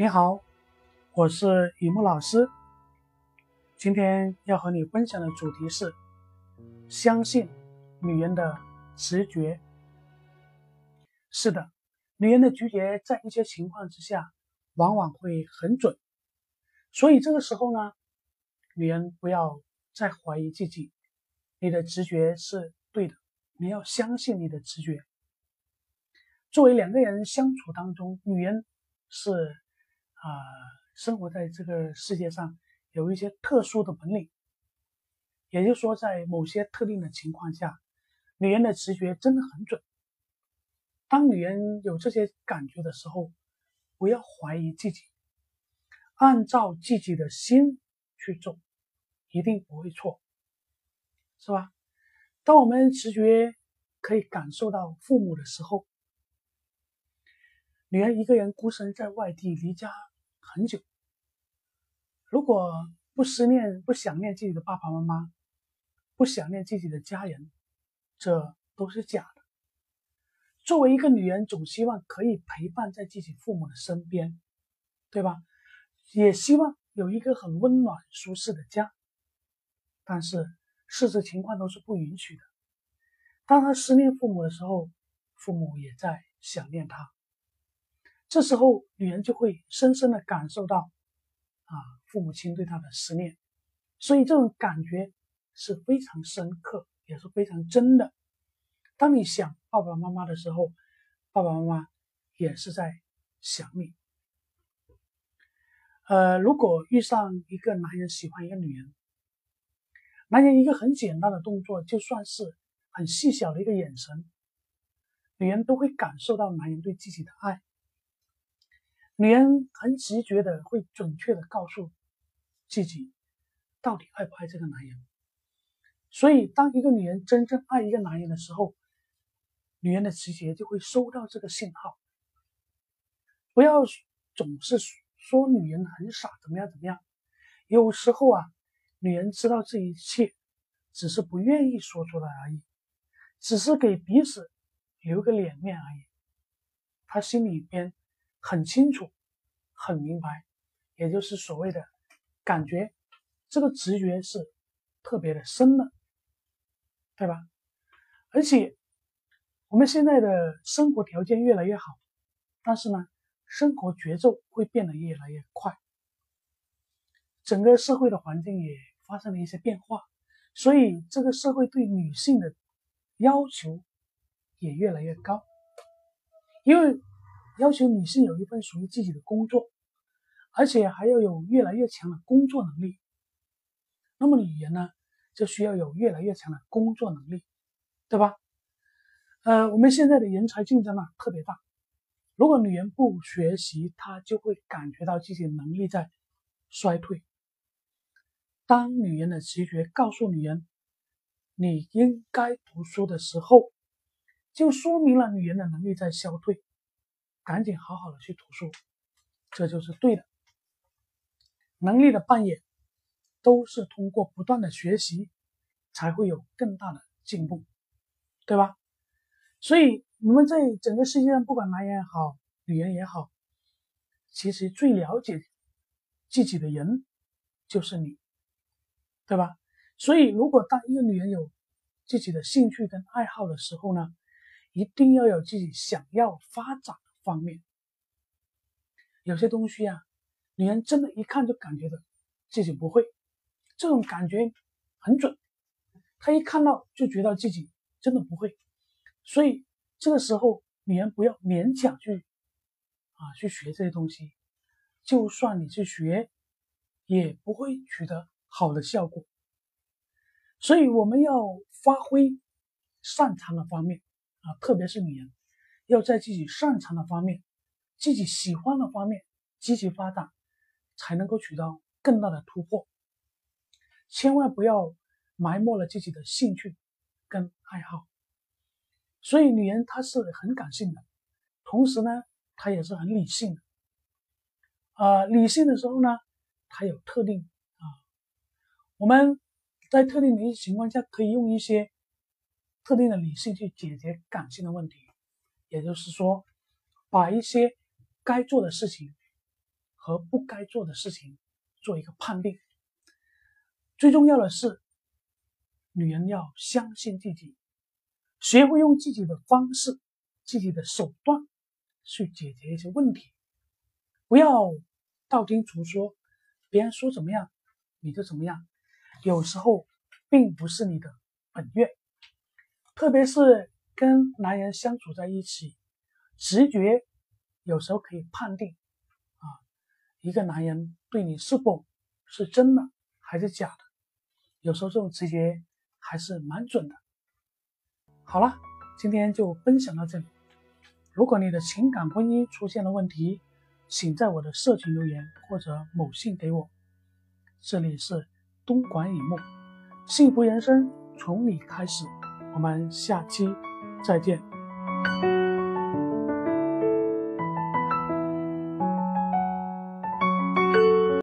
你好，我是雨木老师。今天要和你分享的主题是：相信女人的直觉。是的，女人的直觉在一些情况之下往往会很准，所以这个时候呢，女人不要再怀疑自己，你的直觉是对的，你要相信你的直觉。作为两个人相处当中，女人是。啊，生活在这个世界上有一些特殊的本领，也就是说，在某些特定的情况下，女人的直觉真的很准。当女人有这些感觉的时候，不要怀疑自己，按照自己的心去做，一定不会错，是吧？当我们直觉可以感受到父母的时候，女人一个人孤身在外地离家。很久，如果不思念、不想念自己的爸爸妈妈，不想念自己的家人，这都是假的。作为一个女人，总希望可以陪伴在自己父母的身边，对吧？也希望有一个很温暖、舒适的家。但是事实情况都是不允许的。当她思念父母的时候，父母也在想念她。这时候，女人就会深深的感受到，啊，父母亲对她的思念，所以这种感觉是非常深刻，也是非常真的。当你想爸爸妈妈的时候，爸爸妈妈也是在想你。呃，如果遇上一个男人喜欢一个女人，男人一个很简单的动作，就算是很细小的一个眼神，女人都会感受到男人对自己的爱。女人很直觉的会准确的告诉自己，到底爱不爱这个男人。所以，当一个女人真正爱一个男人的时候，女人的直觉就会收到这个信号。不要总是说女人很傻，怎么样怎么样。有时候啊，女人知道这一切，只是不愿意说出来而已，只是给彼此留个脸面而已。她心里边。很清楚，很明白，也就是所谓的感觉，这个直觉是特别的深的，对吧？而且我们现在的生活条件越来越好，但是呢，生活节奏会变得越来越快，整个社会的环境也发生了一些变化，所以这个社会对女性的要求也越来越高，因为。要求女性有一份属于自己的工作，而且还要有越来越强的工作能力。那么女人呢，就需要有越来越强的工作能力，对吧？呃，我们现在的人才竞争啊特别大，如果女人不学习，她就会感觉到自己能力在衰退。当女人的直觉告诉女人你应该读书的时候，就说明了女人的能力在消退。赶紧好好的去读书，这就是对的。能力的扮演都是通过不断的学习，才会有更大的进步，对吧？所以你们在整个世界上，不管男人也好，女人也好，其实最了解自己的人就是你，对吧？所以，如果当一个女人有自己的兴趣跟爱好的时候呢，一定要有自己想要发展。方面，有些东西啊，女人真的一看就感觉到自己不会，这种感觉很准。她一看到就觉得自己真的不会，所以这个时候女人不要勉强去啊去学这些东西，就算你去学，也不会取得好的效果。所以我们要发挥擅长的方面啊，特别是女人。要在自己擅长的方面、自己喜欢的方面积极发展，才能够取得更大的突破。千万不要埋没了自己的兴趣跟爱好。所以，女人她是很感性的，同时呢，她也是很理性的。啊，理性的时候呢，她有特定啊，我们在特定的一些情况下，可以用一些特定的理性去解决感性的问题。也就是说，把一些该做的事情和不该做的事情做一个判定。最重要的是，女人要相信自己，学会用自己的方式、自己的手段去解决一些问题，不要道听途说，别人说怎么样你就怎么样。有时候并不是你的本愿，特别是跟男人相处在一起，直觉有时候可以判定啊，一个男人对你是否是真的还是假的。有时候这种直觉还是蛮准的。好了，今天就分享到这里。如果你的情感婚姻出现了问题，请在我的社群留言或者某信给我。这里是东莞影木，幸福人生从你开始。我们下期再见。